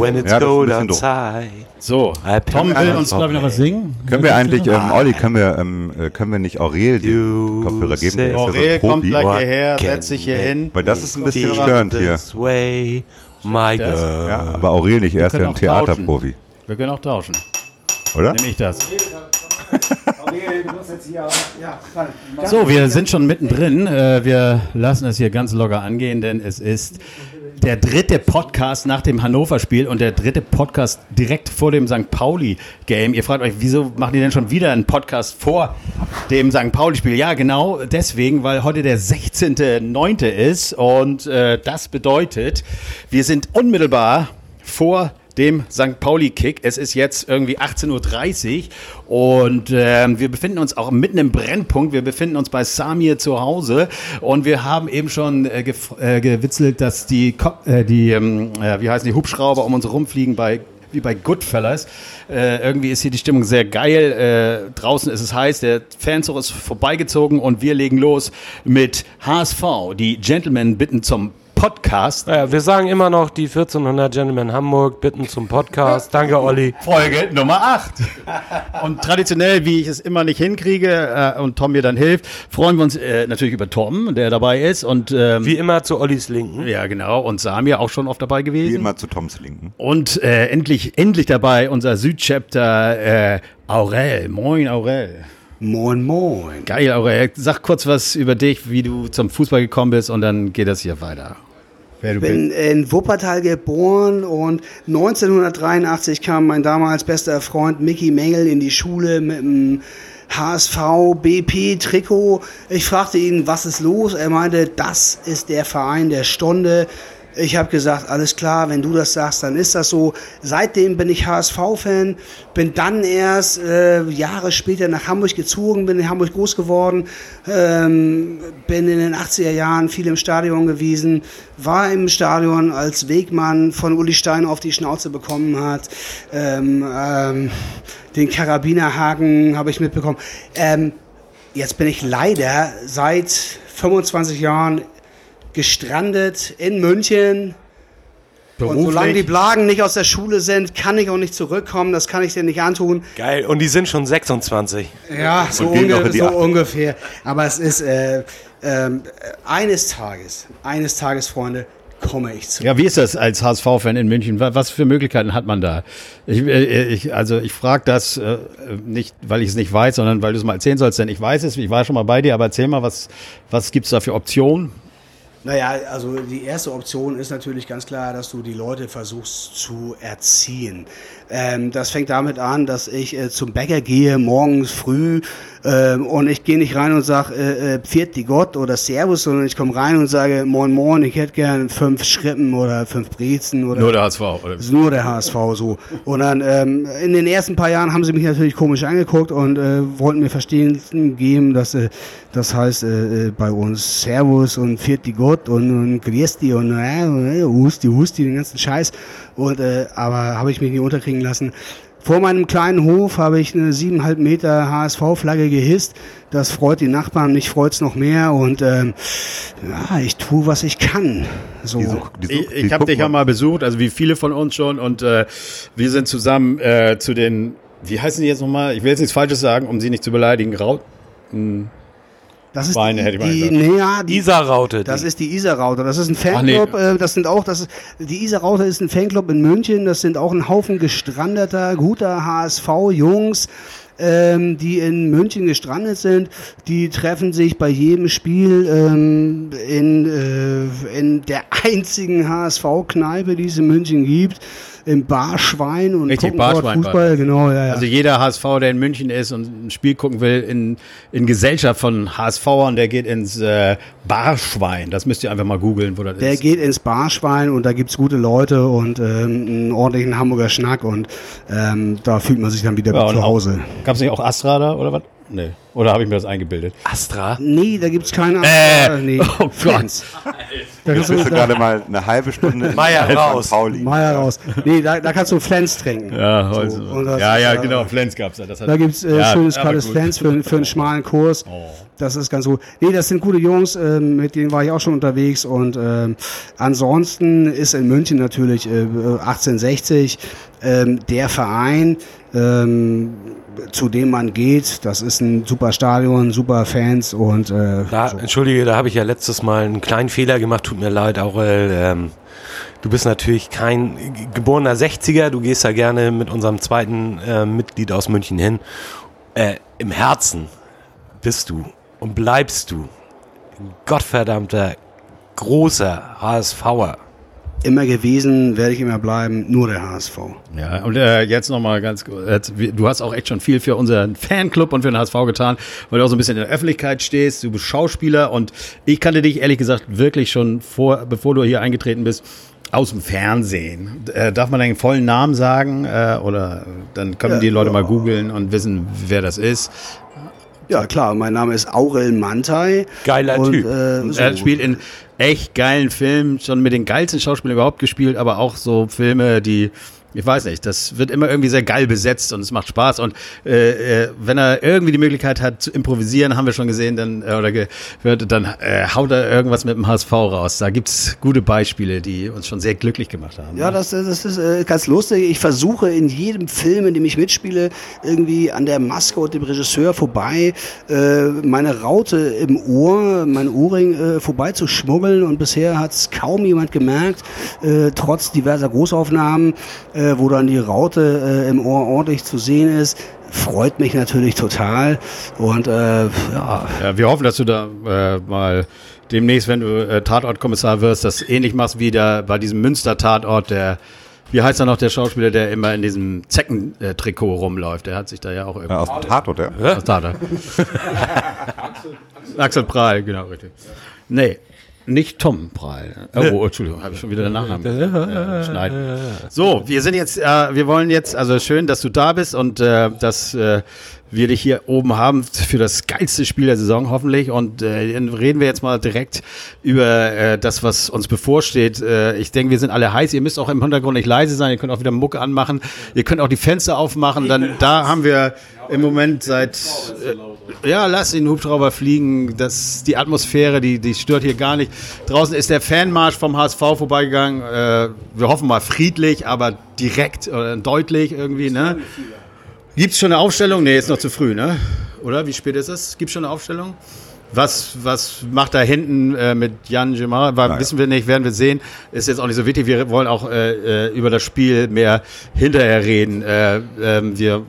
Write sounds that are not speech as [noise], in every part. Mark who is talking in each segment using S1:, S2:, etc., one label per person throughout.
S1: When it's
S2: Ja,
S1: cold outside.
S3: So, Tom will uns, glaube ich, noch was singen.
S2: Können wir eigentlich, ähm, Olli, können wir, ähm, äh, können wir nicht Aurel die
S1: You
S2: Kopfhörer geben? Der ist ja so
S3: Aurel kommt gleich hierher, setzt sich hier hin.
S2: Weil das ist ein bisschen störend hier.
S1: way, my girl.
S2: Ja, aber Aurel nicht, er ist ja ein. Theaterprofi,
S3: Wir können auch tauschen.
S2: oder?
S3: Nehme ich das. So, wir sind schon mittendrin. Äh, Wir lassen es hier ganz locker angehen, denn es ist der dritte Podcast nach dem Hannover-Spiel und der dritte Podcast direkt vor dem St. Pauli-Game. Ihr fragt euch, wieso machen die denn schon wieder einen Podcast vor dem St. Pauli-Spiel? Ja, genau deswegen, weil heute der 16.09. ist und äh, das bedeutet, wir sind unmittelbar vor dem St. Pauli-Kick. Es ist jetzt irgendwie 18.30 Uhr und ähm, wir befinden uns auch mitten im Brennpunkt. Wir befinden uns bei Samir zu Hause und wir haben eben schon äh, äh, gewitzelt, dass die, Ko äh, die ähm, äh, wie heißen die, Hubschrauber um uns rumfliegen bei wie bei Goodfellas. Äh, irgendwie ist hier die Stimmung sehr geil. Äh, draußen ist es heiß, der Fanzug ist vorbeigezogen und wir legen los mit HSV. Die Gentlemen bitten zum Podcast.
S1: Ja, wir sagen immer noch die 1400 Gentlemen Hamburg bitten zum Podcast. Danke, Olli.
S3: Folge Nummer 8. [laughs] Und traditionell, wie ich es immer nicht hinkriege äh, und Tom mir dann hilft, freuen wir uns äh, natürlich über Tom, der dabei ist. Und ähm,
S1: Wie immer zu Ollis Linken.
S3: ja, genau. Und Samir auch schon oft dabei
S2: Wie
S3: gewesen.
S2: immer zu Toms Linken.
S3: Und äh, endlich, endlich dabei unser Südchapter äh, Aurel. Moin, Aurel.
S4: Moin, moin.
S3: Geil, Aurel. Sag kurz was über dich, wie du zum Fußball gekommen bist und dann geht das hier weiter. Wer du
S4: Ich bin in Wuppertal geboren und 1983 kam mein damals bester Freund Mickey Mengel in die Schule mit einem HSV BP Trikot. Ich fragte ihn, was ist los? Er meinte, das ist der Verein der Stunde. Ich habe gesagt, alles klar, wenn du das sagst, dann ist das so. Seitdem bin ich HSV-Fan, bin dann erst äh, Jahre später nach Hamburg gezogen, bin in Hamburg groß geworden, ähm, bin in den 80er Jahren viel im Stadion gewesen, war im Stadion, als Wegmann von Uli Stein auf die Schnauze bekommen hat. Ähm, ähm, den Karabinerhaken habe ich mitbekommen. Ähm, jetzt bin ich leider seit 25 Jahren gestrandet in München. Und solange die Blagen nicht aus der Schule sind, kann ich auch nicht zurückkommen. Das kann ich dir nicht antun.
S1: Geil. Und die sind schon 26.
S4: Ja, so, unge so ungefähr. Aber es ist äh, ähm, eines Tages, eines Tages, Freunde, komme ich zurück.
S3: Ja, wie ist das als HSV-Fan in München? Wa- Was für Möglichkeiten hat man da? Ich, äh, ich, also ich frage das äh, nicht, weil ich es nicht weiß, sondern weil du es mal erzählen sollst, denn ich weiß es, ich war schon mal bei dir, aber erzähl mal, was, was gibt's da für Optionen?
S4: Naja, also die erste Option ist natürlich ganz klar, dass du die Leute versuchst zu erziehen. Ähm, das fängt damit an, dass ich äh, zum Bäcker gehe morgens früh ähm, und ich gehe nicht rein und sage äh, äh, Pfiat die Gott oder Servus, sondern ich komme rein und sage Moin Moin, ich hätte gern fünf Schrippen oder fünf Brezen oder
S3: Nur der HSV. Oder?
S4: nur der HSV so. Und dann ähm, in den ersten paar Jahren haben sie mich natürlich komisch angeguckt und äh, wollten mir verstehen geben, dass äh, das heißt äh, bei uns Servus und Viert die Gott und, und Griesti und äh, äh, Husti, Husti, den ganzen Scheiß. Und äh, aber habe ich mich nicht unterkriegen lassen. Vor meinem kleinen Hof habe ich eine siebeneinhalb Meter HSV-Flagge gehisst. Das freut die Nachbarn, mich freut's noch mehr. Und ähm, ja, ich tue, was ich kann. So.
S2: Die such- die such-
S3: Ich,
S2: die
S3: ich habe dich ja mal besucht, also wie viele von uns schon, und äh, wir sind zusammen äh, zu den, wie heißen die jetzt nochmal? Ich will jetzt nichts Falsches sagen, um sie nicht zu beleidigen. Raut,
S4: Das ist
S3: Weine
S4: die, die, nee, ja, die,
S1: Isar-Raute.
S4: Das
S1: die-
S4: ist die Isar-Raute. Das ist ein
S3: Ach, nee.
S4: Fanclub. äh, das sind auch, das ist, die Isar-Raute ist ein Fanclub in München. Das sind auch ein Haufen gestrandeter, guter HSV-Jungs, ähm, die in München gestrandet sind. Die treffen sich bei jedem Spiel ähm, in, äh, in der einzigen HSV-Kneipe, die es in München gibt. Im Barschwein und
S3: Richtig,
S4: gucken
S3: Barschwein,
S4: Fußball, genau, ja, ja.
S3: Also jeder HSV, der in München ist und ein Spiel gucken will, in, in Gesellschaft von HSVern, der geht ins äh, Barschwein. Das müsst ihr einfach mal googeln, wo das
S4: Der
S3: ist.
S4: geht ins Barschwein und da gibt's gute Leute und ähm, einen ordentlichen Hamburger Schnack und ähm, da fühlt man sich dann wieder
S3: Ja,
S4: zu Hause.
S3: Gab's nicht auch Astra da oder was? Nee. Oder habe ich mir das eingebildet?
S1: Astra?
S4: Nee, da gibt's keine
S3: Äh,
S4: nee.
S3: oh Gott.
S4: Flens. Da kannst
S2: Bist du
S4: du,
S2: gerade mal eine halbe Stunde [laughs] in
S1: Meier raus.
S2: Pauli.
S4: Meier raus. Nee, da, da kannst du Flens trinken.
S3: Ja,
S4: So,
S3: also,
S4: und das
S3: ja, ja,
S4: äh,
S3: genau. Flens gab's ja. Das hat,
S4: Da gibt's äh,
S3: ja,
S4: schönes kaltes. Flens für, für einen schmalen Kurs.
S3: Oh.
S4: Das ist ganz gut. Nee, das sind gute Jungs, ähm, mit denen war ich auch schon unterwegs. Und ähm, ansonsten ist in München natürlich äh, 1860 ähm, der Verein, ähm, zu dem man geht. Das ist ein super Stadion, super Fans und äh,
S1: Da,
S4: so.
S1: Entschuldige, da habe ich ja letztes Mal einen kleinen Fehler gemacht. Tut mir leid, Aurel. Ähm, du bist natürlich kein geborener 60er. Du gehst da gerne mit unserem zweiten äh, Mitglied aus München hin. Äh, Im Herzen bist du und bleibst du ein gottverdammter großer HSVer.
S4: Immer gewesen, werde ich immer bleiben, nur der HSV.
S3: Ja, und äh, jetzt nochmal ganz kurz. Du hast auch echt schon viel für unseren Fanclub und für den HSV getan, weil du auch so ein bisschen in der Öffentlichkeit stehst. Du bist Schauspieler und ich kannte dich ehrlich gesagt wirklich schon vor, bevor du hier eingetreten bist, aus dem Fernsehen. Äh, darf man deinen vollen Namen sagen? Äh, oder dann können die Leute mal googeln und wissen, wer das ist.
S4: Ja, klar, mein Name ist Aurel Mantai.
S1: Geiler
S4: und,
S1: Typ.
S4: Äh, so.
S3: Er spielt in echt geilen Filmen, schon mit den geilsten Schauspielern überhaupt gespielt, aber auch so Filme, die, ich weiß nicht, das wird immer irgendwie sehr geil besetzt und es macht Spaß. Und äh, äh, wenn er irgendwie die Möglichkeit hat zu improvisieren, haben wir schon gesehen, dann äh, oder gehört, dann äh, haut er irgendwas mit dem HSV raus. Da gibt's gute Beispiele, die uns schon sehr glücklich gemacht haben.
S4: Ja, das, das ist äh, ganz lustig. Ich versuche in jedem Film, in dem ich mitspiele, irgendwie an der Maske und dem Regisseur vorbei, äh, meine Raute im Ohr, mein Ohrring äh, vorbei zu schmuggeln. Und bisher hat es kaum jemand gemerkt, äh, trotz diverser Großaufnahmen, äh, wo dann die Raute äh, im Ohr ordentlich zu sehen ist. Freut mich natürlich total. Und äh, ja,
S3: Ja, wir hoffen, dass du da äh, mal demnächst, wenn du äh, Tatortkommissar wirst, das ähnlich machst wie da bei diesem Münster-Tatort, der, wie heißt da noch der Schauspieler, der immer in diesem Zeckentrikot rumläuft? Der hat sich da ja auch irgendwie.
S2: Ja, aus dem Tatort, ja.
S3: Was da da? Axel Prahl, genau, richtig. Nee, nicht Tom Prahl. Oh, Entschuldigung, habe ich schon wieder den Nachnamen äh, schneiden. So, wir sind jetzt, äh, wir wollen jetzt, also schön, dass du da bist und äh, dass äh, wir dich hier oben haben für das geilste Spiel der Saison hoffentlich. Und äh, dann reden wir jetzt mal direkt über äh, das, was uns bevorsteht. Äh, ich denke, wir sind alle heiß. Ihr müsst auch im Hintergrund nicht leise sein. Ihr könnt auch wieder Mucke anmachen. Ihr könnt auch die Fenster aufmachen. Dann [laughs] da haben wir im Moment seit äh, ja, lass den Hubschrauber fliegen. Das die Atmosphäre, die die stört hier gar nicht. Draußen ist der Fanmarsch vom HSV vorbeigegangen. Äh, wir hoffen mal friedlich, aber direkt oder deutlich irgendwie. Ne? Gibt's schon eine Aufstellung? Nee, ist noch zu früh, ne? Oder wie spät ist es? Gibt's schon eine Aufstellung? Was, was macht da hinten äh, mit Jan Gemar? War, Wissen wir nicht, werden wir sehen. Ist jetzt auch nicht so wichtig. Wir wollen auch äh, äh, über das Spiel mehr hinterher reden. Äh, ähm, wir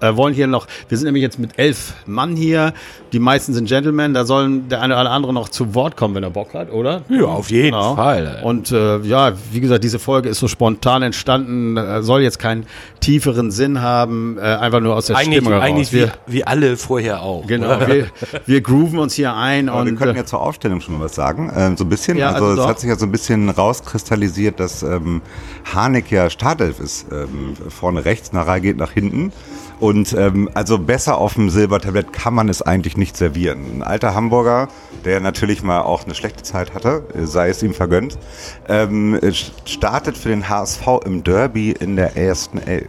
S3: äh, wollen hier noch, wir sind nämlich jetzt mit elf Mann hier. Die meisten sind Gentlemen. Da sollen der eine oder andere noch zu Wort kommen, wenn er Bock hat, oder?
S1: Ja, auf jeden
S3: Genau.
S1: Fall.
S3: Und äh, ja, wie gesagt, diese Folge ist so spontan entstanden, äh, soll jetzt keinen tieferen Sinn haben, äh, einfach nur aus der
S1: eigentlich
S3: Stimmung heraus.
S1: eigentlich wie,
S3: wir,
S1: wie alle vorher auch.
S3: genau, wir, wir grooven uns hier ein
S2: Aber wir
S3: und
S2: könnten
S3: äh,
S2: ja zur Aufstellung schon mal was sagen. Ähm, so ein bisschen,
S3: Ja,
S2: also,
S3: also
S2: es hat sich ja so ein bisschen rauskristallisiert, dass ähm, Harnik ja Startelf ist. Ähm, vorne rechts, Narei geht nach hinten. Und ähm, also besser auf dem Silbertablett kann man es eigentlich nicht servieren. Ein alter Hamburger, der natürlich mal auch eine schlechte Zeit hatte, äh, sei es ihm vergönnt, ähm, äh, startet für den HSV im Derby in der ersten Elf.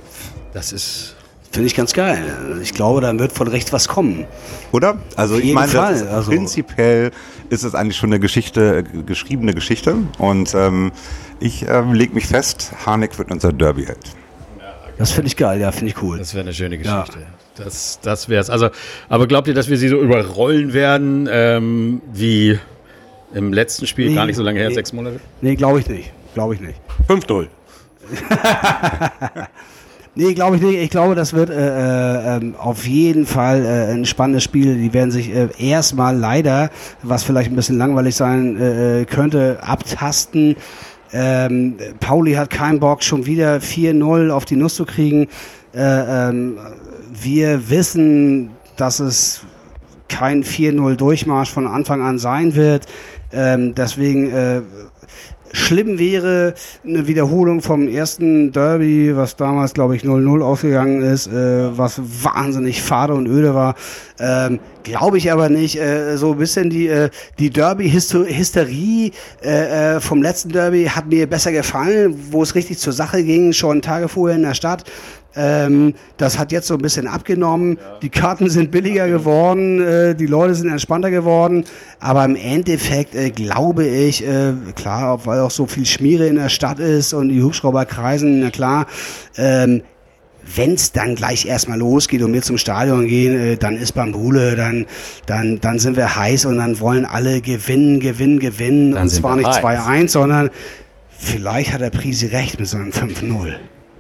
S3: das ist
S4: finde ich ganz geil. Ich glaube, da wird von rechts was kommen.
S2: Oder? Also ich meine, ist,
S4: also-
S2: prinzipiell ist es eigentlich schon eine Geschichte, äh, geschriebene Geschichte. Und ähm, ich ähm, leg mich fest, Harnik wird unser Derby-Held.
S4: Das finde ich geil, ja, finde ich cool.
S3: Das wäre eine schöne Geschichte. Das, das wäre es. Also, aber glaubt ihr, dass wir sie so überrollen werden, ähm, wie im letzten Spiel,
S4: Nee,
S3: gar nicht so lange her,
S4: nee.
S3: sechs Monate?
S4: Nee, glaube ich nicht. Glaube ich nicht.
S1: 5-0. [laughs]
S4: Nee, glaube ich nicht. Ich glaube, das wird äh, äh, ähm, auf jeden Fall äh, ein spannendes Spiel. Die werden sich äh, erstmal leider, was vielleicht ein bisschen langweilig sein äh, äh, könnte, abtasten. Ähm, Pauli hat keinen Bock, schon wieder 4-0 auf die Nuss zu kriegen. Äh, ähm, wir wissen, dass es kein 4-0 Durchmarsch von Anfang an sein wird. Ähm, deswegen äh, schlimm wäre eine Wiederholung vom ersten Derby, was damals, glaube ich, 0-0 ausgegangen ist, äh, was wahnsinnig fade und öde war. Ähm, Glaube ich aber nicht. Äh, so ein bisschen die, äh, die Derby-Hysterie äh, äh, vom letzten Derby hat mir besser gefallen, wo es richtig zur Sache ging, schon Tage vorher in der Stadt. Ähm, das hat jetzt so ein bisschen abgenommen. Die Karten sind billiger geworden, äh, die Leute sind entspannter geworden. Aber im Endeffekt äh, glaube ich, äh, klar, weil auch so viel Schmiere in der Stadt ist und die Hubschrauber kreisen, na klar, ähm, wenn es dann gleich erstmal losgeht und wir zum Stadion gehen, äh, dann ist Bambule, dann, dann, dann sind wir heiß und dann wollen alle gewinnen, gewinnen, gewinnen.
S3: Dann
S4: und zwar nicht
S3: heiß.
S4: 2-1, sondern vielleicht hat der Prisi recht mit seinem 5-0.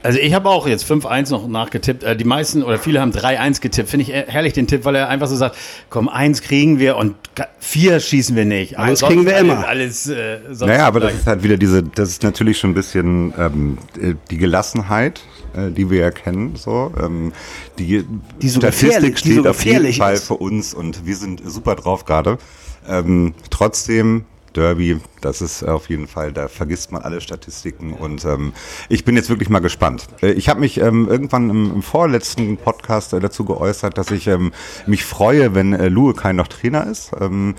S3: Also ich habe auch jetzt 5-1 noch nachgetippt. Äh, Die meisten oder viele haben 3-1 getippt. Finde ich herrlich den Tipp, weil er einfach so sagt, komm, eins kriegen wir und ga- vier schießen wir nicht. Aber
S4: Eins
S3: sonst
S4: kriegen wir immer.
S3: Alles, äh,
S2: Naja, aber das ist halt wieder diese, das ist natürlich schon ein bisschen ähm, äh, die Gelassenheit, äh, die wir ja kennen. So. Ähm, die,
S4: Die so
S2: Statistik
S4: gefährlich- die so
S2: steht auf jeden Fall
S4: ist.
S2: für uns und wir sind super drauf gerade. Ähm, trotzdem, Derby, das ist auf jeden Fall, da vergisst man alle Statistiken und ähm, ich bin jetzt wirklich mal gespannt. Äh, ich habe mich ähm, irgendwann im, im vorletzten Podcast äh, dazu geäußert, dass ich ähm, mich freue, wenn äh, Luekai noch Trainer ist. Ähm,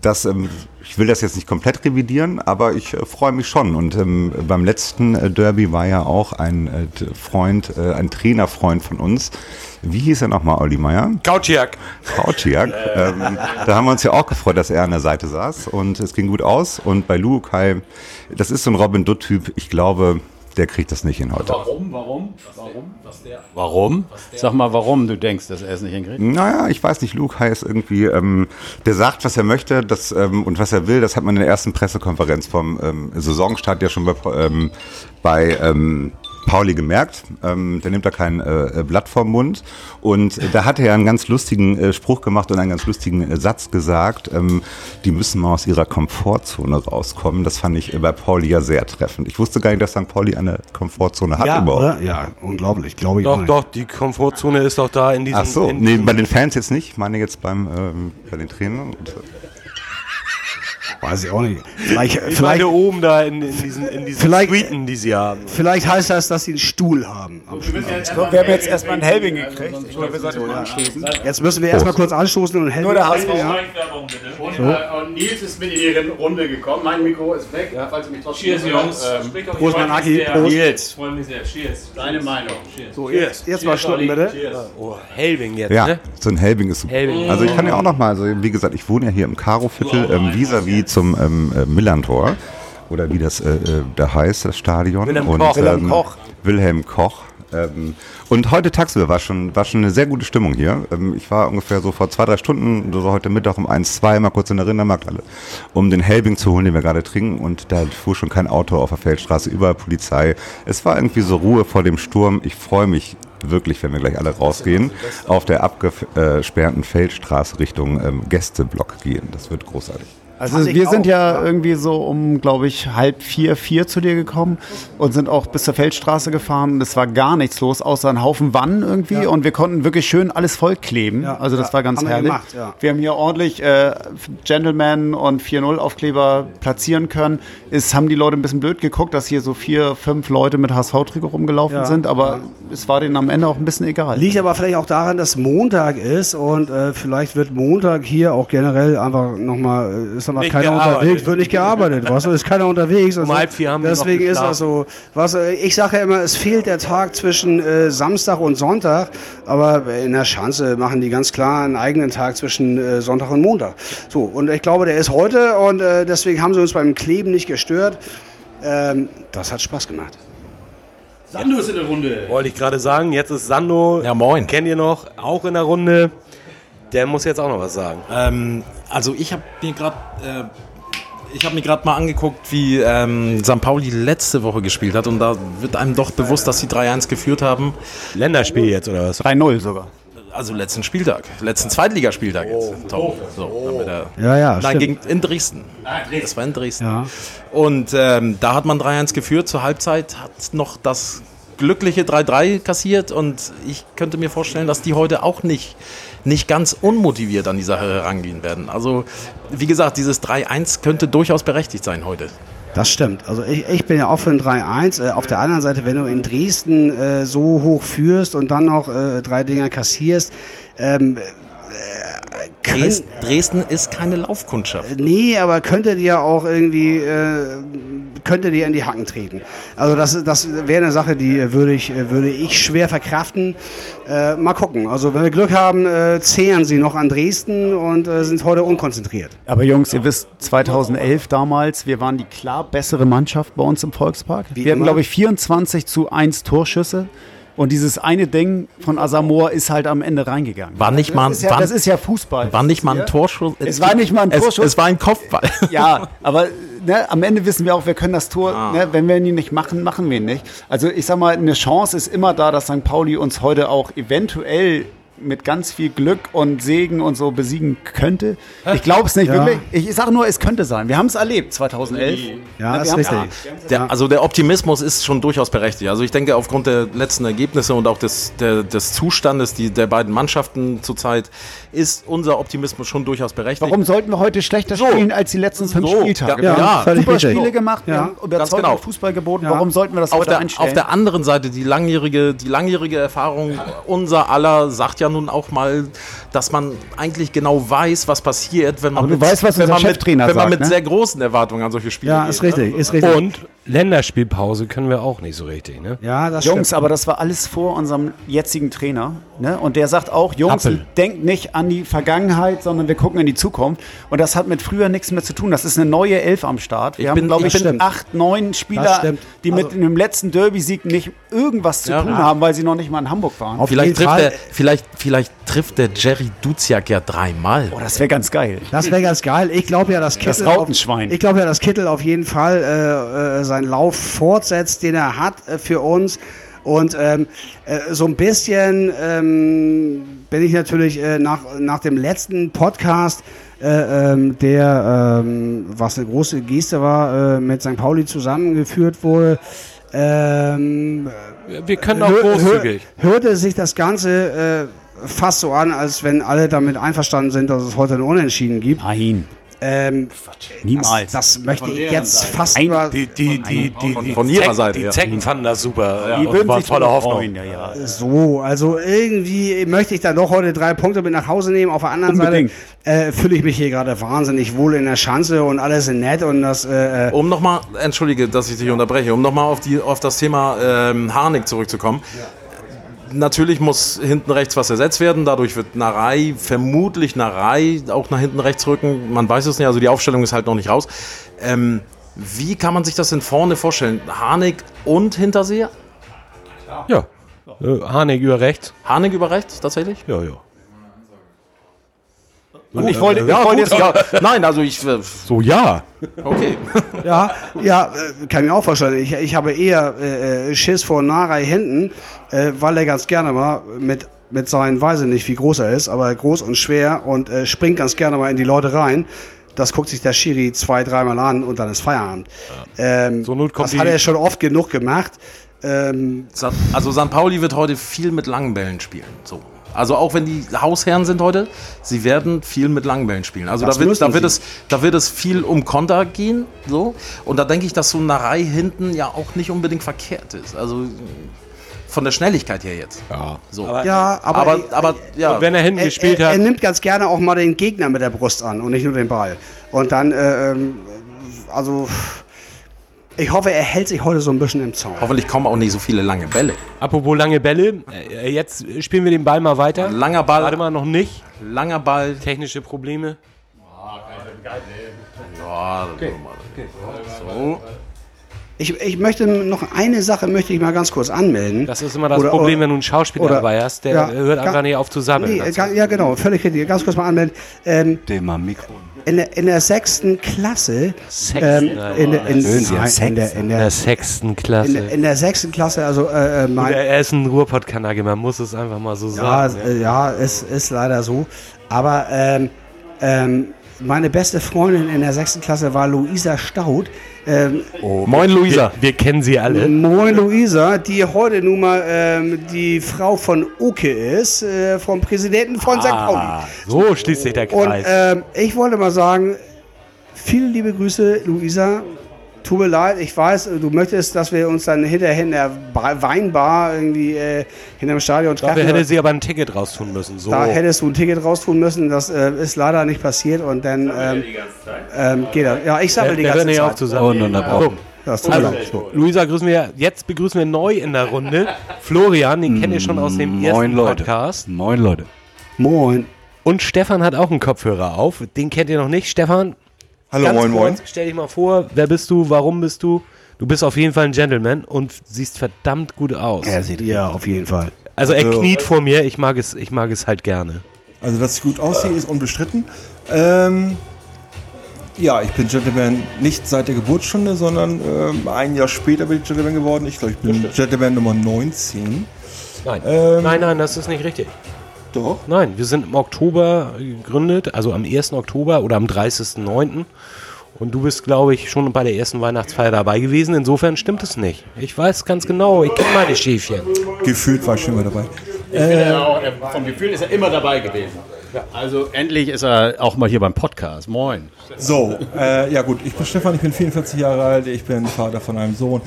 S2: das, ähm, ich will das jetzt nicht komplett revidieren, aber ich äh, freue mich schon. Und ähm, beim letzten äh, Derby war ja auch ein äh, Freund, äh, ein Trainerfreund von uns. Wie hieß er nochmal, Olli Meier?
S1: Kautschak.
S2: Krautschjak. [laughs] ähm, da haben wir uns ja auch gefreut, dass er an der Seite saß und es ging gut aus. Und bei Luukai, das ist so ein Robin Dutt-Typ. Ich glaube, der kriegt das nicht hin heute.
S3: Warum, warum, warum? Warum? Sag mal, warum du denkst, dass er es nicht hinkriegt.
S2: Naja, ich weiß nicht, Luke ist irgendwie, ähm, der sagt, was er möchte das, ähm, und was er will, das hat man in der ersten Pressekonferenz vom ähm, Saisonstart ja schon bei, ähm, bei ähm, Pauli gemerkt. Ähm, der nimmt da kein äh, Blatt vom Mund. Und äh, da hat er ja einen ganz lustigen äh, Spruch gemacht und einen ganz lustigen äh, Satz gesagt. Ähm, die müssen mal aus ihrer Komfortzone rauskommen. Das fand ich äh, bei Pauli ja sehr treffend. Ich wusste gar nicht, dass St. Pauli eine Komfortzone hat
S4: Ja,
S2: überhaupt.
S4: oder? Ja, unglaublich, glaube ich. auch
S1: Doch,
S4: nicht.
S1: doch, die Komfortzone ist doch da in diesem.
S2: Ach so,
S1: in
S2: nee, bei den Fans jetzt nicht. Ich meine jetzt beim, ähm, bei den Trainern. Und, äh,
S4: Weiß ich auch nicht. Vielleicht,
S1: Ich
S4: vielleicht,
S1: meine oben da in, in diesen, in diesen
S4: Vielleicht-
S1: Suiten, die sie haben.
S4: vielleicht heißt das, dass sie einen Stuhl haben. am Spiel.
S5: Wir haben jetzt erstmal einen Helbing gekriegt. Ich glaube, wir sollten mal anstoßen.
S4: Jetzt müssen wir erstmal kurz anstoßen und helfen.
S5: Nur der HSV.
S4: Ja.
S3: Und, äh, und Nils ist mit in die Runde gekommen. Mein Mikro ist weg, falls ihr mich trotzdem
S6: Cheers, Jungs.
S3: Ähm,
S4: Prost, Manaki. Prost.
S3: Nils,
S6: Freue mich sehr. Cheers.
S3: deine Meinung.
S4: So, jetzt, jetzt mal stoppen, bitte.
S1: Oh, Helving jetzt,
S2: Ja,
S1: ne?
S2: so ein Helbing ist super.
S1: Helbing.
S2: Also ich kann ja auch noch mal, also wie gesagt, ich wohne ja hier im Karo-Viertel, ähm, vis-à-vis zum ähm, äh, Millantor. Oder wie das äh, äh, da heißt, das Stadion.
S1: Wilhelm
S2: und,
S1: Koch.
S5: Wilhelm
S2: ähm,
S5: Koch.
S2: Wilhelm Koch. Ähm, und heute tagsüber war schon, war schon eine sehr gute Stimmung hier. Ähm, ich war ungefähr so vor zwei, drei Stunden, so heute Mittag um eins, zwei, mal kurz in der Rindermarkt, alle, um den Helbing zu holen, den wir gerade trinken. Und da fuhr schon kein Auto auf der Feldstraße, überall Polizei. Es war irgendwie so Ruhe vor dem Sturm. Ich freue mich wirklich, wenn wir gleich alle rausgehen, auf der abgesperrten Feldstraße Richtung ähm, Gästeblock gehen. Das wird großartig.
S5: Also wir sind
S4: auch,
S5: ja,
S4: ja.
S5: irgendwie so um, glaube ich, halb vier, vier zu dir gekommen und sind auch bis zur Feldstraße gefahren. Es war gar nichts los, außer ein Haufen Wannen irgendwie. Und wir konnten wirklich schön alles vollkleben.
S4: Ja,
S5: also das
S4: ja,
S5: war ganz
S4: haben wir
S5: herrlich.
S4: gemacht, ja.
S5: Wir haben hier ordentlich äh, Gentleman und 4-0 Aufkleber platzieren können. Es haben die Leute ein bisschen blöd geguckt, dass hier so vier, fünf Leute mit HSV-Trikot rumgelaufen
S4: Ja,
S5: sind. Aber es war denen am Ende auch ein bisschen egal.
S4: Liegt aber vielleicht auch daran, dass Montag ist und äh, vielleicht wird Montag hier auch generell einfach nochmal, äh, ist einfach
S1: Nicht
S4: keiner
S1: gearbeitet.
S4: unterwegs, wird nicht gearbeitet, du, ist keiner unterwegs. Also,
S1: Um halb vier haben wir noch
S4: Deswegen ist das so, was, äh, ich sage ja immer, es fehlt der Tag zwischen äh, Samstag und Sonntag, aber in der Schanze machen die ganz klar einen eigenen Tag zwischen äh, Sonntag und Montag. So, und ich glaube, der ist heute und äh, deswegen haben sie uns beim Kleben nicht gestört. Ähm, das hat Spaß gemacht.
S3: Sando ist in der Runde.
S1: Wollte ich gerade sagen, jetzt ist Sando.
S6: Ja, moin.
S1: Kennt ihr noch? Auch in der Runde. Der muss jetzt auch noch was sagen.
S6: Ähm, also ich habe mir gerade äh, ich habe mir gerade mal angeguckt, wie ähm, St. Pauli letzte Woche gespielt hat und da wird einem doch bewusst, dass sie 3-1 geführt haben.
S1: Länderspiel jetzt oder was?
S5: 3-0 sogar.
S6: Also letzten Spieltag, letzten Zweitligaspieltag jetzt. Tom. So, damit er,
S4: Ja, ja,
S6: Nein,
S4: stimmt.
S6: gegen, in Dresden. Das war in Dresden.
S4: Ja.
S6: Und ähm, da hat man 3-1 geführt. Zur Halbzeit hat noch das glückliche 3-3 kassiert. Und ich könnte mir vorstellen, dass die heute auch nicht, nicht ganz unmotiviert an die Sache herangehen werden. Also, wie gesagt, dieses 3-1 könnte durchaus berechtigt sein heute.
S4: Das stimmt. Also ich, ich bin ja auch für ein 3-1. Äh, auf der anderen Seite, wenn du in Dresden äh, so hoch führst und dann noch äh, drei Dinger kassierst, ähm,
S6: Dresden, Dresden ist keine Laufkundschaft.
S4: Nee, aber könnte dir auch irgendwie, äh, könnte dir in die Hacken treten. Also das, das wäre eine Sache, die würde ich, würde ich schwer verkraften. Äh, mal gucken. Also wenn wir Glück haben, äh, zehren sie noch an Dresden und äh, sind heute unkonzentriert.
S5: Aber Jungs, ihr wisst, 2011 damals, wir waren die klar bessere Mannschaft bei uns im Volkspark.
S4: Wie
S5: wir hatten,
S4: immer.
S5: glaube ich, 24 zu 1 Torschüsse. Und dieses eine Ding von Asamoah ist halt am Ende reingegangen.
S6: War nicht mal,
S5: das, ist ja,
S6: war,
S5: das ist ja Fußball.
S6: war nicht mal ein Torschuss.
S5: Es war nicht mal ein
S6: es,
S5: Torschuss.
S6: Es war ein Kopfball. [laughs]
S5: Ja, aber ne, am Ende wissen wir auch, wir können das Tor,
S6: Ah.
S5: ne, wenn wir ihn nicht machen, machen wir ihn nicht. Also ich sag mal, eine Chance ist immer da, dass St. Pauli uns heute auch eventuell mit ganz viel Glück und Segen und so besiegen könnte. Ich glaube es nicht
S4: Ja.
S5: wirklich. Ich sage nur, es könnte sein. Wir haben es erlebt 2011.
S4: Ja,
S5: Ne,
S4: ist
S5: wir
S4: richtig.
S6: Der, also der Optimismus ist schon durchaus berechtigt. Also ich denke, aufgrund der letzten Ergebnisse und auch des, der, des Zustandes die, der beiden Mannschaften zurzeit ist unser Optimismus schon durchaus berechtigt.
S5: Warum sollten wir heute schlechter spielen als die letzten fünf
S6: So,
S5: Spieltage?
S6: ja,
S5: Wir haben
S6: ja,
S4: völlig
S5: super. Spiele gemacht, wir
S4: Ja,
S5: haben überzeugend
S6: genau.
S5: Fußball geboten.
S4: Ja.
S5: Warum sollten wir das
S6: auf
S5: heute
S6: der,
S5: einstellen?
S6: auf der anderen Seite, die langjährige, die langjährige Erfahrung unser aller sagt ja nun auch mal, dass man eigentlich genau weiß, was passiert, wenn man,
S5: Aber du weißt, was
S6: wenn man, mit, wenn man
S5: sagt,
S6: mit
S5: ne?
S6: sehr großen Erwartungen an solche Spiele
S4: Ja,
S6: geht.
S4: ist
S6: ne?
S4: richtig, ist richtig.
S1: Und Länderspielpause können wir auch nicht so richtig, ne?
S4: ja, das
S5: Jungs,
S4: stimmt.
S5: aber das war alles vor unserem jetzigen Trainer. Ne? Und der sagt auch, Jungs,
S1: Appel.
S5: denkt nicht an die Vergangenheit, sondern wir gucken in die Zukunft. Und das hat mit früher nichts mehr zu tun. Das ist eine neue Elf am Start. Wir
S6: Ich
S5: haben,
S6: bin-
S5: glaube
S6: ich
S4: bin-
S5: acht, neun
S4: Das
S5: Spieler,
S4: stimmt.
S5: die mit dem letzten Derby-Sieg nicht irgendwas zu
S6: Ja.
S5: tun haben, weil sie noch nicht mal in Hamburg waren.
S4: Auf
S6: Vielleicht
S4: jeden
S6: trifft,
S4: Fall.
S6: der, vielleicht, vielleicht trifft der Jerry Duziak ja dreimal.
S5: Oh, das wäre ganz geil.
S4: Das wäre ganz geil. Ich glaube ja, dass Kittel,
S5: Das Rautenschwein.
S4: Auf, ich glaube ja, dass Kittel auf jeden Fall äh, äh, seinen Lauf fortsetzt, den er hat äh, für uns. Und ähm, äh, so ein bisschen ähm, bin ich natürlich äh, nach, nach dem letzten Podcast, äh, ähm, der, ähm, was eine große Geste war, äh, mit St. Pauli zusammengeführt wurde, ähm,
S1: Wir können auch
S4: hör-
S1: großzügig.
S4: hör- hörte sich das Ganze äh, fast so an, als wenn alle damit einverstanden sind, dass es heute ein Unentschieden gibt.
S5: Nein,
S4: Ähm,
S5: niemals.
S4: das, das möchte ich jetzt fast
S5: Ein-
S4: über,
S1: Die, die, die, die,
S6: Von-
S1: die
S6: von ihrer
S1: Zecken-
S6: Seite,
S1: Die
S6: ja.
S1: Zecken fanden das super.
S5: die
S1: und waren voller Hoffnung.
S5: freuen, ja, ja.
S4: so. Also irgendwie möchte ich dann doch heute drei Punkte mit nach Hause nehmen. Auf der anderen
S5: Unbedingt.
S4: Seite äh, fühle ich mich hier gerade wahnsinnig wohl in der Schanze und alles ist nett und das äh, äh,
S6: Um nochmal, entschuldige, dass ich dich unterbreche, um nochmal auf, die- auf das Thema ähm, Harnik zurückzukommen. Natürlich muss hinten rechts was ersetzt werden. Dadurch wird Narei, vermutlich Narei, auch nach hinten rechts rücken. Man weiß es nicht, also die Aufstellung ist halt noch nicht raus. Ähm, wie kann man sich das denn vorne vorstellen? Harnik und Hinterseher?
S1: Ja. Äh, Harnik über rechts.
S6: Harnik über rechts tatsächlich?
S1: Ja, ja.
S5: Und ich wollte, ich wollte jetzt,
S6: Ja, nein, also ich. äh,
S1: So, ja.
S6: Okay. [laughs]
S4: Ja, ja, äh, kann ich mir auch vorstellen. Ich, ich habe eher äh, äh, Schiss vor Narei hinten, äh, weil er ganz gerne mal mit, mit seinen, weiß ich nicht, wie groß er ist, aber groß und schwer und äh, springt ganz gerne mal in die Leute rein. Das guckt sich der Schiri zwei, dreimal an und dann ist Feierabend. Ähm,
S1: Zur Not kommt
S4: das hat er schon oft genug gemacht. Ähm,
S6: Also St. Pauli wird heute viel mit langen Bällen spielen. So. Also auch wenn die Hausherren sind heute, sie werden viel mit langen Bällen spielen. Also
S4: Das
S6: da wird, da, wird es, da wird es viel um Konter gehen. So. Und da denke ich, dass so eine Reihe hinten ja auch nicht unbedingt verkehrt ist. Also von der Schnelligkeit her jetzt.
S1: Ja.
S6: So.
S4: ja, aber,
S6: aber, aber ja.
S1: Wenn er hinten
S4: er,
S1: gespielt
S4: er,
S1: hat.
S4: er nimmt ganz gerne auch mal den Gegner mit der Brust an und nicht nur den Ball. Und dann, äh, ähm, also, ich hoffe, er hält sich heute so ein bisschen im Zaun.
S6: hoffentlich kommen auch nicht so viele lange Bälle.
S1: Apropos lange Bälle. Äh, Jetzt spielen wir den Ball mal weiter.
S6: Langer Ball,
S1: Warte mal, noch nicht.
S6: langer Ball.
S1: Technische Probleme.
S6: Ja, so.
S4: Ich, ich möchte noch eine Sache möchte ich mal ganz kurz anmelden.
S1: Das ist immer das
S4: Oder-
S1: Problem, wenn du einen Schauspieler
S4: oder-
S1: dabei hast. Der
S4: ja,
S1: hört einfach nicht auf zu sabbeln.
S4: Nee, ja, genau, völlig richtig. Ganz kurz mal anmelden. Ähm,
S2: Thema Mikro.
S4: In, der, in der sechsten Klasse,
S1: Sex,
S4: ähm, in, der- in,
S2: Sie
S4: nein, in, in,
S1: in sechsten
S4: in,
S1: Klasse.
S4: der, in der sechsten Klasse, also äh, äh, mein,
S1: er ist ein Ruhrpott-Kanake, man muss es einfach mal so
S4: Ja,
S1: sagen.
S4: äh, ja, ist, ist leider so. Aber ähm, ähm, meine beste Freundin in der sechsten Klasse war Luisa Staud. Ähm,
S6: Moin, Luisa.
S1: Wir, wir kennen sie alle.
S4: Moin Luisa, die heute nun mal ähm, die Frau von Oke ist, äh, vom Präsidenten von St. Pauli.
S1: Ah, so schließt sich der
S4: Und
S1: Kreis.
S4: ähm, ich wollte mal sagen, viele liebe Grüße, Luisa. Tut mir leid, ich weiß, du möchtest, dass wir uns dann hinterher in der Ba- Weinbar irgendwie äh, hinterm Stadion treffen.
S1: Dafür hätte sie aber ein Ticket raustun müssen. So.
S4: da hättest du ein Ticket raustun müssen. Das äh, ist leider nicht passiert und dann ähm, ähm, geht das. Ja, ich sammle die ganze
S1: hört nicht
S4: Zeit.
S1: auf zusammen.
S3: Ununterbrochen.
S4: Das tut mir
S1: Also,
S4: leid.
S1: Luisa grüßen wir, jetzt begrüßen wir neu in der Runde Florian, den kennt ihr schon aus dem ersten
S3: Moin Leute.
S1: Podcast.
S3: Moin Leute.
S4: Moin.
S1: Und Stefan hat auch einen Kopfhörer auf. Den kennt ihr noch nicht. Stefan,
S7: Hallo,
S1: ganz
S7: moin, moin.
S1: kurz, stell dich mal vor, wer bist du, warum bist du? Du bist auf jeden Fall ein Gentleman und siehst verdammt gut aus.
S4: Er sieht ja auf jeden Fall.
S1: Also er
S7: Also-
S1: kniet vor mir, ich mag es, ich mag es halt gerne.
S7: Also, dass ich gut aussehe, ist unbestritten. Ähm, ja, ich bin Gentleman nicht seit der Geburtsstunde, sondern ähm, ein Jahr später bin ich Gentleman geworden. Ich glaube, ich bin Gentleman Nummer 19.
S1: Nein.
S7: Ähm,
S1: nein, nein, das ist nicht richtig.
S7: Doch.
S1: Nein, wir sind im Oktober gegründet, also am 1. Oktober oder am 30.09. Und du bist, glaube ich, schon bei der ersten Weihnachtsfeier dabei gewesen. Insofern stimmt es nicht. Ich weiß ganz genau, ich kenne meine Schäfchen.
S7: Gefühlt war ich schon mal dabei.
S3: vom Gefühl ist er immer dabei gewesen. Also endlich ist er auch mal hier beim Podcast. Moin.
S7: So, äh, ja gut, ich bin Stefan, ich bin 44 Jahre alt, ich bin Vater von einem Sohn.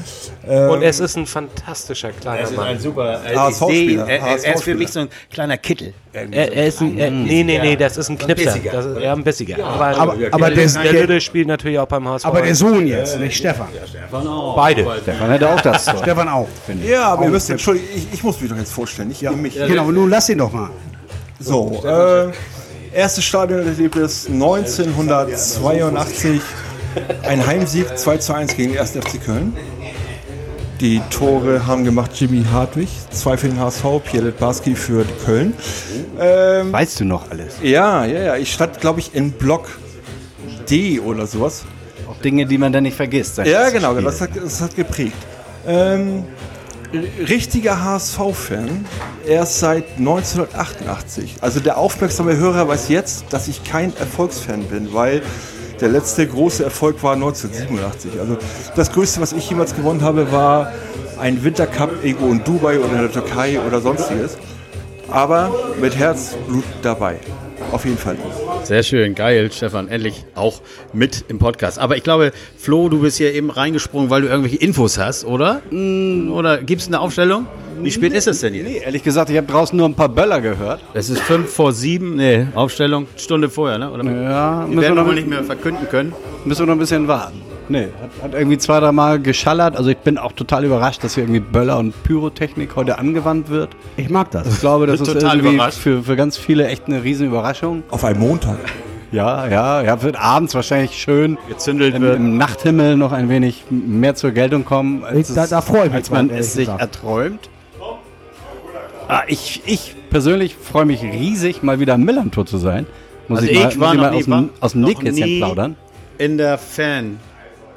S7: Ähm,
S1: Und es ist ein fantastischer kleiner Mann.
S3: super.
S7: HSV-Spieler,
S3: er, er ist für mich so ein kleiner Kittel.
S1: Er, er ist ein, er, nee, nee, nee, das ist ein Knipser. Das ist, ja, ein bissiger. Aber,
S4: Aber, aber,
S1: der,
S4: der,
S1: Lüde spielt natürlich auch beim HSV.
S4: aber der Sohn jetzt, nicht Stefan.
S1: Beide.
S3: Stefan hätte auch das. [laughs]
S4: Stefan auch.
S7: ja, aber ihr müsst, Entschuldigung, ich, ich muss mich doch jetzt vorstellen, nicht ihr mich.
S4: Genau, nun lass ihn doch mal.
S7: So, äh, erstes Stadionerlebnis 1982. Ein Heimsieg 2 zu 1 gegen den 1. FC Köln. Die Tore haben gemacht Jimmy Hartwig, zwei für den HSV, Pierre Litbarski für Köln. Ähm,
S3: Weißt du noch alles?
S7: ja, ja, ja. Ich stand, glaube ich, in Block D oder sowas.
S3: Auch Dinge, die man dann nicht vergisst.
S7: Ja, genau, das hat, das hat geprägt. Ähm, richtiger HSV-Fan, erst seit 1988. Also der aufmerksame Hörer weiß jetzt, dass ich kein Erfolgsfan bin, weil der letzte große Erfolg war 1987. Also das Größte, was ich jemals gewonnen habe, war ein Wintercup irgendwo in Dubai oder in der Türkei oder sonstiges. Aber mit Herzblut dabei. Auf jeden Fall.
S3: Sehr schön, geil, Stefan. Endlich auch mit im Podcast. Aber ich glaube, Flo, du bist hier eben reingesprungen, weil du irgendwelche Infos hast, oder? Mm, Oder gibt es eine Aufstellung? Wie spät ist es denn hier?
S8: Nee, ehrlich gesagt, ich habe draußen nur ein paar Böller gehört.
S3: Es ist fünf vor sieben. Nee, Aufstellung, Stunde vorher, ne? Oder?
S8: Ja,
S3: Die
S8: müssen wir,
S3: werden wir
S8: noch,
S3: wohl nicht mehr verkünden können.
S8: müssen wir noch ein bisschen warten. Nee, hat, hat irgendwie zwei, drei Mal geschallert. Also ich bin auch total überrascht, dass hier irgendwie Böller und Pyrotechnik heute angewandt wird.
S4: Ich mag das.
S8: Ich glaube, das ist
S3: total
S8: irgendwie
S3: überrascht.
S8: für, für ganz viele echt eine riesen Überraschung.
S7: Auf einem Montag.
S8: Ja, ja, ja, wird abends wahrscheinlich schön
S3: Gezündelt
S8: im,
S3: wird.
S8: im Nachthimmel noch ein wenig mehr zur Geltung kommen, als,
S4: Ich- da- da freue ich mich
S8: als man es sich
S4: gesagt.
S8: erträumt. Ah, ich, ich persönlich freue mich riesig, mal wieder im Millantor zu sein. Muss
S3: Also
S8: ich, mal,
S3: ich
S8: muss
S3: war
S8: ich
S3: noch
S8: mal
S3: nie-
S8: aus dem, aus dem Nähkästchen plaudern.
S3: In der Fan,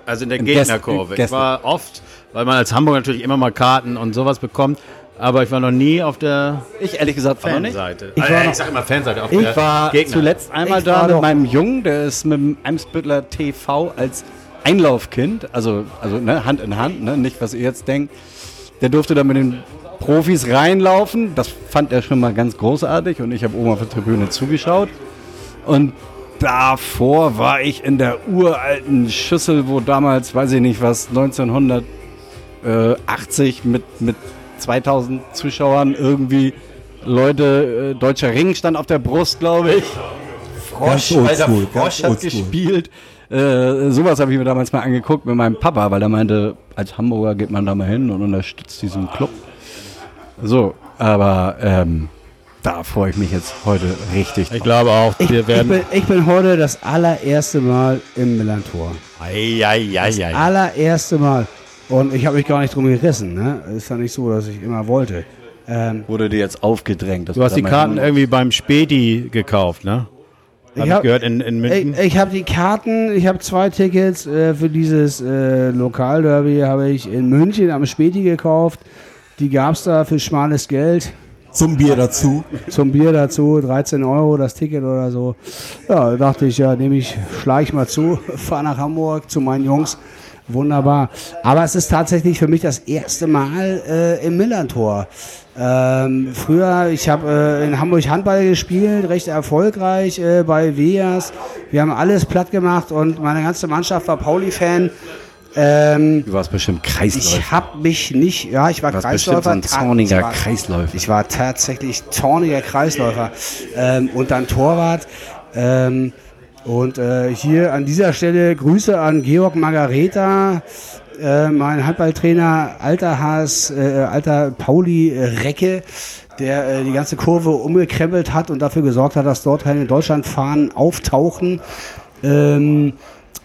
S3: also in der Gegnerkurve. Ich war oft, weil man als Hamburger natürlich immer mal Karten und sowas bekommt, aber ich war noch nie auf der
S8: Ich ehrlich gesagt war noch nicht.
S3: Fanseite.
S4: Ich noch-
S3: ich sag immer Fanseite. Auf
S8: Ich
S3: der
S8: war
S3: Gegner.
S8: zuletzt einmal
S4: Ich
S8: da mit meinem Jungen, der ist mit dem Eimsbüttler TV als Einlaufkind, also, also ne, Hand in Hand, ne, nicht was ihr jetzt denkt. Der durfte da mit den Profis reinlaufen. Das fand er schon mal ganz großartig und ich habe oben auf der Tribüne zugeschaut. Und davor war ich in der uralten Schüssel, wo damals, weiß ich nicht was, 1980 mit, mit 2000 Zuschauern irgendwie Leute, äh, deutscher Ring stand auf der Brust, glaube ich. Frosch, alter Frosch hat gespielt. Äh, sowas habe ich mir damals mal angeguckt mit meinem Papa, weil er meinte, als Hamburger geht man da mal hin und unterstützt diesen Club. So, aber ähm, da freue ich mich jetzt heute richtig
S3: Ich
S8: drauf.
S3: glaube auch,
S4: Ich,
S3: wir
S4: ich,
S3: werden.
S4: bin, ich bin heute das allererste Mal im Millantor.
S3: Eieieiei.
S4: Allererste Mal. Und ich habe mich gar nicht drum gerissen. Ne? Ist ja nicht so, dass ich immer wollte. Ähm,
S8: Wurde dir jetzt aufgedrängt. dass
S3: Du hast die Karten
S8: hin-
S3: irgendwie beim Späti gekauft, ne? Hab ich,
S4: hab-
S3: gehört in, in München.
S4: Ich, ich habe die Karten, ich habe zwei Tickets äh, für dieses äh, Lokalderby habe ich in München am Späti gekauft. Die gab es da für schmales Geld.
S7: Zum Bier dazu.
S4: Zum Bier dazu, 13 Euro das Ticket oder so. Ja, da dachte ich, ja, nehme ich, schlage ich mal zu, [laughs] fahre nach Hamburg zu meinen Jungs. Wunderbar. Aber es ist tatsächlich für mich das erste Mal äh, im Millantor. Ähm, früher, ich habe äh, in Hamburg Handball gespielt, recht erfolgreich äh, bei Vias. Wir haben alles platt gemacht und meine ganze Mannschaft war Pauli-Fan. Ähm,
S8: Du warst bestimmt Kreisläufer.
S4: ich habe mich nicht, ja, ich war
S8: Du warst bestimmt
S4: Kreisläufer.
S8: so ein zorniger
S4: ich war-
S8: Kreisläufer.
S4: Ich war tatsächlich zorniger Kreisläufer ähm, und dann Torwart. Ähm, und äh, hier an dieser Stelle Grüße an Georg Margareta, äh, mein Handballtrainer, alter Haas, äh, alter Pauli äh, Recke, der äh, die ganze Kurve umgekrempelt hat und dafür gesorgt hat, dass dort keine Deutschlandfahnen auftauchen. Ähm,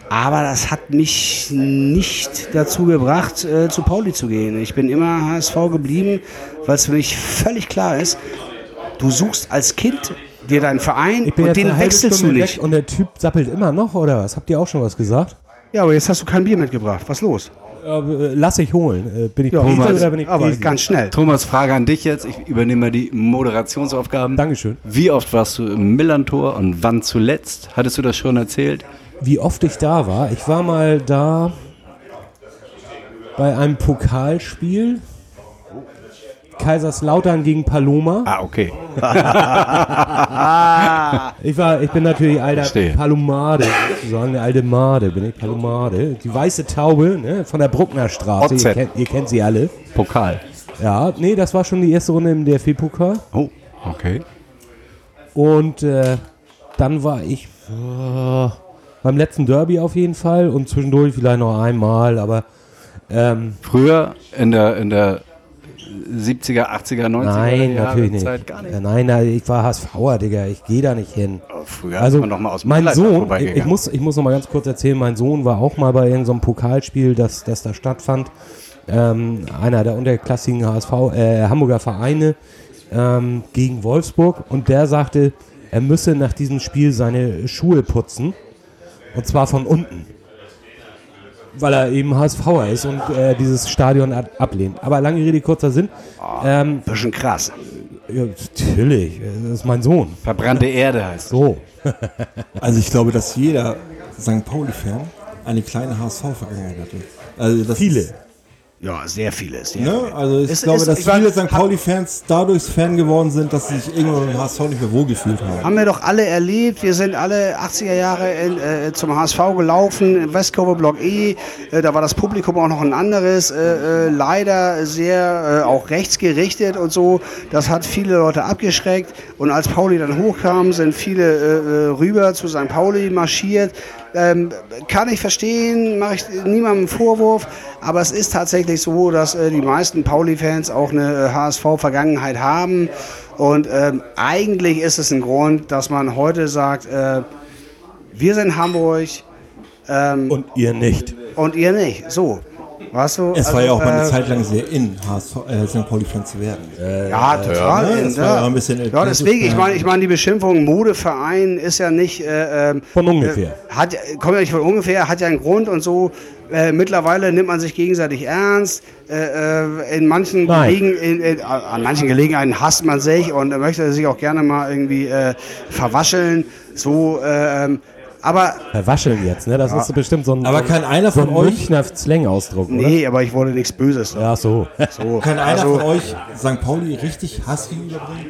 S4: aber das hat mich nicht dazu gebracht, äh, zu Pauli zu gehen. Ich bin immer HSV geblieben, weil es für mich völlig klar ist, du suchst als Kind dir deinen Verein
S1: Ich bin
S4: und
S1: jetzt
S4: den wechselst
S1: Stunde
S4: du nicht.
S1: und der Typ sappelt immer noch, oder was? Habt ihr auch schon was gesagt?
S4: Ja, aber jetzt hast du kein Bier mitgebracht. Was los?
S1: Äh, lass ich holen. Äh, bin ich
S4: Ja, Thomas,
S1: oder bin ich
S4: aber
S1: Pesi?
S4: ganz schnell.
S8: Thomas, Frage an dich jetzt. Ich übernehme mal die Moderationsaufgaben.
S1: Dankeschön.
S8: Wie oft warst du im Millantor und wann zuletzt? Hattest du das schon erzählt?
S1: Wie oft ich da war? Ich war mal da bei einem Pokalspiel. Kaiserslautern gegen Paloma.
S8: Ah, okay. [laughs]
S1: Ich war, ich bin natürlich alter. Palomade, sozusagen eine alte Made, bin ich Palomade. Die weiße Taube, ne, von der Bruckner Straße. Ihr kennt, ihr kennt sie alle.
S8: Pokal.
S1: Ja, nee, das war schon die erste Runde im DFB-Pokal.
S8: Oh, okay.
S1: Und äh, dann war ich äh, beim letzten Derby auf jeden Fall und zwischendurch vielleicht noch einmal, aber ähm,
S8: Früher in der, in der 70er, 80er, 90er
S1: nein,
S8: Jahre
S1: natürlich nicht.
S8: Zeit gar nicht.
S1: Nein, nein, ich war HSVer, Digga, ich gehe da nicht hin.
S8: Früher
S1: Also
S8: man noch mal aus dem
S1: mein Sohn, ich, ich muss, ich muss noch mal ganz kurz erzählen, mein Sohn war auch mal bei irgendeinem Pokalspiel, das, das da stattfand. Ähm, einer der unterklassigen HSV, äh, Hamburger Vereine ähm, gegen Wolfsburg und der sagte, er müsse nach diesem Spiel seine Schuhe putzen und zwar von unten. Weil er eben HSVer ist und äh, dieses Stadion ab- ablehnt. Aber lange Rede, kurzer Sinn. Ähm,
S4: Bisschen krass.
S1: ja, natürlich, das ist mein Sohn.
S8: Verbrannte Erde heißt.
S1: So. [laughs]
S7: Also ich glaube, dass jeder St. Pauli-Fan eine kleine HSV-Vergangenheit hatte. Also
S1: Viele.
S7: Ist,
S4: Ja, sehr viele. Sehr
S7: ne?
S4: viele.
S7: Also ich
S4: Es
S7: glaube,
S4: ist-
S7: dass
S4: ich
S7: viele St. Pauli-Fans dadurch Fan geworden sind, dass sie sich irgendwann im HSV nicht mehr wohlgefühlt haben.
S4: Haben wir doch alle erlebt. Wir sind alle 80er Jahre in, äh, zum HSV gelaufen, in Westkurve Block E. Äh, da war das Publikum auch noch ein anderes. Äh, äh, leider sehr äh, auch rechtsgerichtet und so. Das hat viele Leute abgeschreckt. Und als Pauli dann hochkam, sind viele äh, rüber zu St. Pauli marschiert. Ähm, kann ich verstehen, mache ich niemandem einen Vorwurf, aber es ist tatsächlich so, dass äh, die meisten Pauli-Fans auch eine äh, HSV-Vergangenheit haben. Und ähm, eigentlich ist es ein Grund, dass man heute sagt, äh, wir sind Hamburg ähm,
S1: Und ihr nicht.
S4: und ihr nicht. So, weißt du?
S7: Es war
S4: Also,
S7: ja auch mal eine
S4: äh,
S7: Zeit lang sehr in, HSV, äh, St. Pauli-Fan zu werden.
S4: Ja, total.
S7: ne?
S4: in,
S7: Das war ja ein bisschen
S4: ja, deswegen, ich meine, ich meine, die Beschimpfung Modeverein ist ja nicht äh, ähm,
S1: Von ungefähr.
S4: Äh, hat, kommt ja nicht von ungefähr, hat ja einen Grund und so. Äh, mittlerweile nimmt man sich gegenseitig ernst. Äh, äh, in manchen. Gelegen, in, in, an manchen Gelegenheiten hasst man sich und möchte sich auch gerne mal irgendwie äh, verwascheln. So, äh, ähm, aber
S1: Verwascheln jetzt, ne? Das ist bestimmt so ein,
S7: Aber kann einer
S1: so
S7: von
S1: ein
S7: euch,
S1: Münchner Slang-Ausdruck, oder?
S4: nee, aber ich wollte nichts Böses.
S1: Ja, so.
S4: So, [laughs]
S7: kann einer
S4: also,
S7: von euch St. Pauli richtig Hass gegenüberbringen?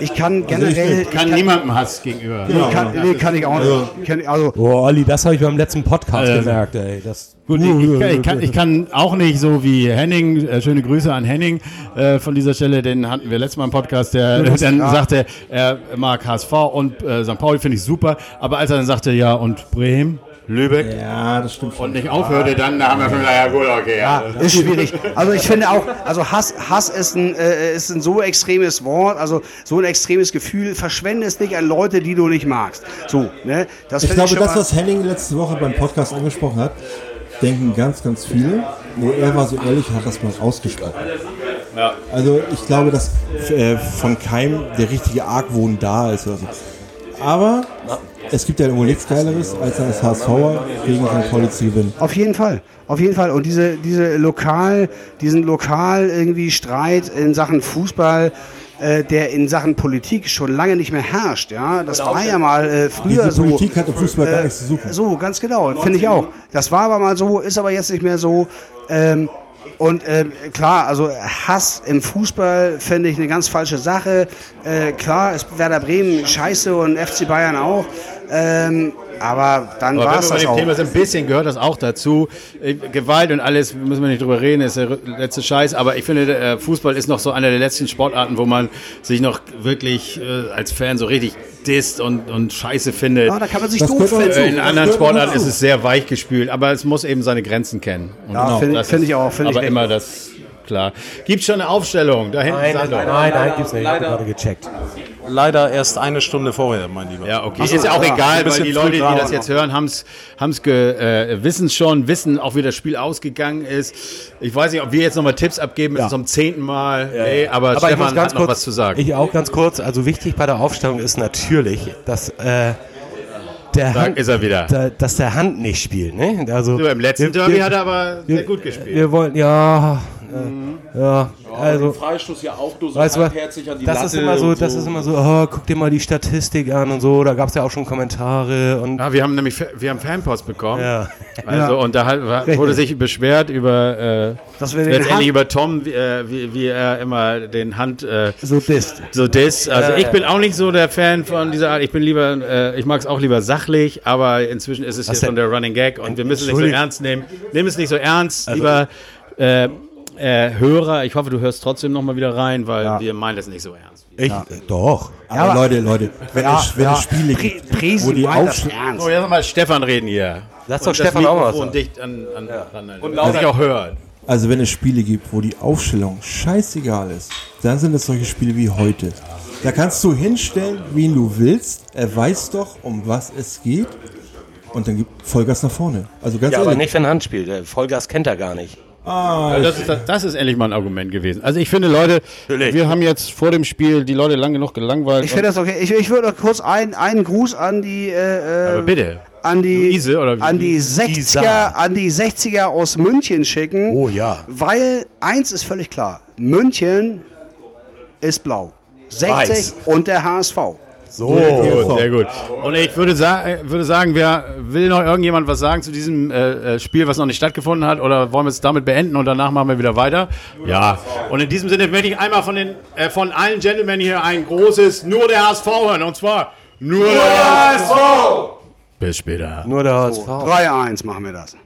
S4: ich kann
S7: Also ich
S4: generell.
S7: nicht.
S4: ich
S3: Kann niemandem Hass gegenüber.
S4: Nee, kann, nee, kann ich auch nicht. Kann, also,
S1: Oh, Olli, das habe ich beim letzten Podcast
S3: Äh,
S1: gemerkt, ey. Das,
S3: Gut, ich, ich, ich, kann, ich kann auch nicht so wie Henning, äh, schöne Grüße an Henning äh, von dieser Stelle, den hatten wir letztes Mal im Podcast, der dann sagte, er mag HSV und äh, St. Pauli finde ich super, aber als er dann sagte, ja und Bremen, Lübeck
S7: Ja, das stimmt schon.
S3: und nicht aufhörte, dann da haben wir schon gesagt, ja gut, okay. Ja.
S4: Ist schwierig. Also ich finde auch, also Hass, Hass ist ein, äh, ist ein so extremes Wort, also so ein extremes Gefühl. Verschwende es nicht an Leute, die du nicht magst. So, ne? Das
S7: Ich glaube,
S4: schon
S7: das, was Henning letzte Woche beim Podcast angesprochen hat, denken ganz, ganz viele. Nur er war so ehrlich, hat das mal ausgesprochen. Also ich glaube, dass äh, von keinem der richtige Argwohn da ist oder so. Aber es gibt ja irgendwo nichts Geileres, als als HSVer gegen St. Pauli zu gewinnen.
S4: Auf jeden Fall, auf jeden Fall. Und diese, diese lokal, diesen lokal irgendwie Streit in Sachen Fußball, äh, der in Sachen Politik schon lange nicht mehr herrscht. Ja, das war ja mal äh, früher
S7: Diese
S4: so.
S7: Politik hat im Fußball gar nichts zu suchen.
S4: So, ganz genau, finde ich auch. Das war aber mal so, ist aber jetzt nicht mehr so. Ähm, und ähm, klar, also Hass im Fußball finde ich eine ganz falsche Sache. Äh, klar ist Werder Bremen scheiße und FC Bayern auch. Ähm, aber dann war es das
S3: dem
S4: auch.
S3: Thema sind, ein bisschen gehört das auch dazu. Äh, Gewalt und alles, müssen wir nicht drüber reden, ist der letzte Scheiß. Aber ich finde, äh, Fußball ist noch so einer der letzten Sportarten, wo man sich noch wirklich äh, als Fan so richtig disst und, und Scheiße findet.
S4: Ja, da kann man sich
S9: Das
S4: doof finden.
S3: In anderen Sportarten ist es sehr weich gespült, aber es muss eben seine Grenzen kennen. Und
S4: Ja, finde
S3: das
S4: find
S3: ist
S4: ich auch. Find
S3: aber
S4: ich
S3: immer das klar. Gibt schon eine Aufstellung? Da hinten
S1: Nein,
S3: Sandro.
S1: nein, nein, nein, gibt's nicht. Ich habe gerade gecheckt.
S6: Leider erst eine Stunde vorher, mein Lieber.
S3: Ja, okay. ist ja auch egal, weil die Leute, die das jetzt hören, haben's, haben's ge, äh, wissen schon, wissen auch, wie das Spiel ausgegangen ist. Ich weiß nicht, ob wir jetzt nochmal Tipps abgeben müssen zum zehnten Mal. Nee, aber,
S1: Aber ich
S3: Stefan hat noch
S1: kurz,
S3: was zu sagen.
S1: Ich auch ganz kurz. Also wichtig bei der Aufstellung ist natürlich, dass äh, der Hand,
S3: ist er wieder.
S1: da, dass der Hand nicht spielt. Ne? Also
S3: So, Im letzten
S1: wir-
S3: Derby
S1: wir-
S3: hat er aber
S1: wir-
S3: sehr gut gespielt.
S1: Wir wollen ja, äh, ja, also.
S6: Freistoß ja auch nur so
S1: Weißt
S6: halbherzig an die
S1: Das
S6: Latte
S1: ist immer so,
S6: und
S1: das ist immer so, oh, guck dir mal die Statistik an und so. Da gab es ja auch schon Kommentare und
S3: Ja, wir haben nämlich wir haben Fanpost bekommen.
S1: ja.
S3: Also und da hat, wurde sich beschwert über äh,
S4: Dass wir den
S3: letztendlich
S4: Hand-
S3: über Tom, wie, äh, wie, wie er immer den Hand äh,
S4: So disst.
S3: so dis. Also ich bin auch nicht so der Fan von dieser Art. Ich bin lieber, äh, ich mag es auch lieber sachlich, aber inzwischen ist es hier
S1: Was denn?
S3: schon der Running Gag und wir müssen es nicht so ernst nehmen. Nimm es nicht so ernst, lieber äh, äh, Hörer. Ich hoffe, du hörst trotzdem noch mal wieder rein, weil wir meinen das nicht so ernst.
S1: Ich, doch.
S9: Aber Leute, Leute, wenn, es, wenn es Spiele gibt,
S4: Presi
S9: wo die
S4: ernst.
S3: So, jetzt mal Stefan reden hier.
S1: Lass
S3: Und
S1: doch Stefan auch was sagen.
S3: dicht an, an ranhalten, und dass ich auch hört.
S9: Also wenn es Spiele gibt, wo die Aufstellung scheißegal ist, dann sind es solche Spiele wie heute. Da kannst du hinstellen, wen du willst. Er weiß doch, um was es geht. Und dann gibt Vollgas nach vorne. Also ganz
S1: Ja, aber
S9: ehrlich.
S1: nicht, wenn Handspiel. Der Vollgas kennt er gar nicht.
S9: Ah,
S3: Das ist, das ist endlich mal ein Argument gewesen. Also ich finde, Leute,
S1: Natürlich.
S3: wir haben jetzt vor dem Spiel die Leute lang genug gelangweilt.
S4: Ich finde das okay. Ich, ich würde noch kurz ein, einen Gruß an die, äh,
S3: Aber
S4: äh,
S3: bitte.
S4: an die,
S3: Luise, oder wie-
S4: an die 60er, an die 60er aus München schicken.
S1: Oh ja.
S4: Weil eins ist völlig klar. München ist blau. 60
S1: Weiß.
S4: und der HSV.
S1: So.
S3: Gut, sehr gut. Und ich würde, sa würde sagen, wer will noch irgendjemand was sagen zu diesem äh, äh, Spiel, was noch nicht stattgefunden hat? Oder wollen wir es damit beenden und danach machen wir wieder weiter? Ja. Und in diesem Sinne möchte ich einmal von, den, äh, von allen Gentlemen hier ein großes Nur der HSV hören. Und zwar Nur der HSV! Bis später.
S1: Nur der HSV.
S4: 3-1 machen wir das.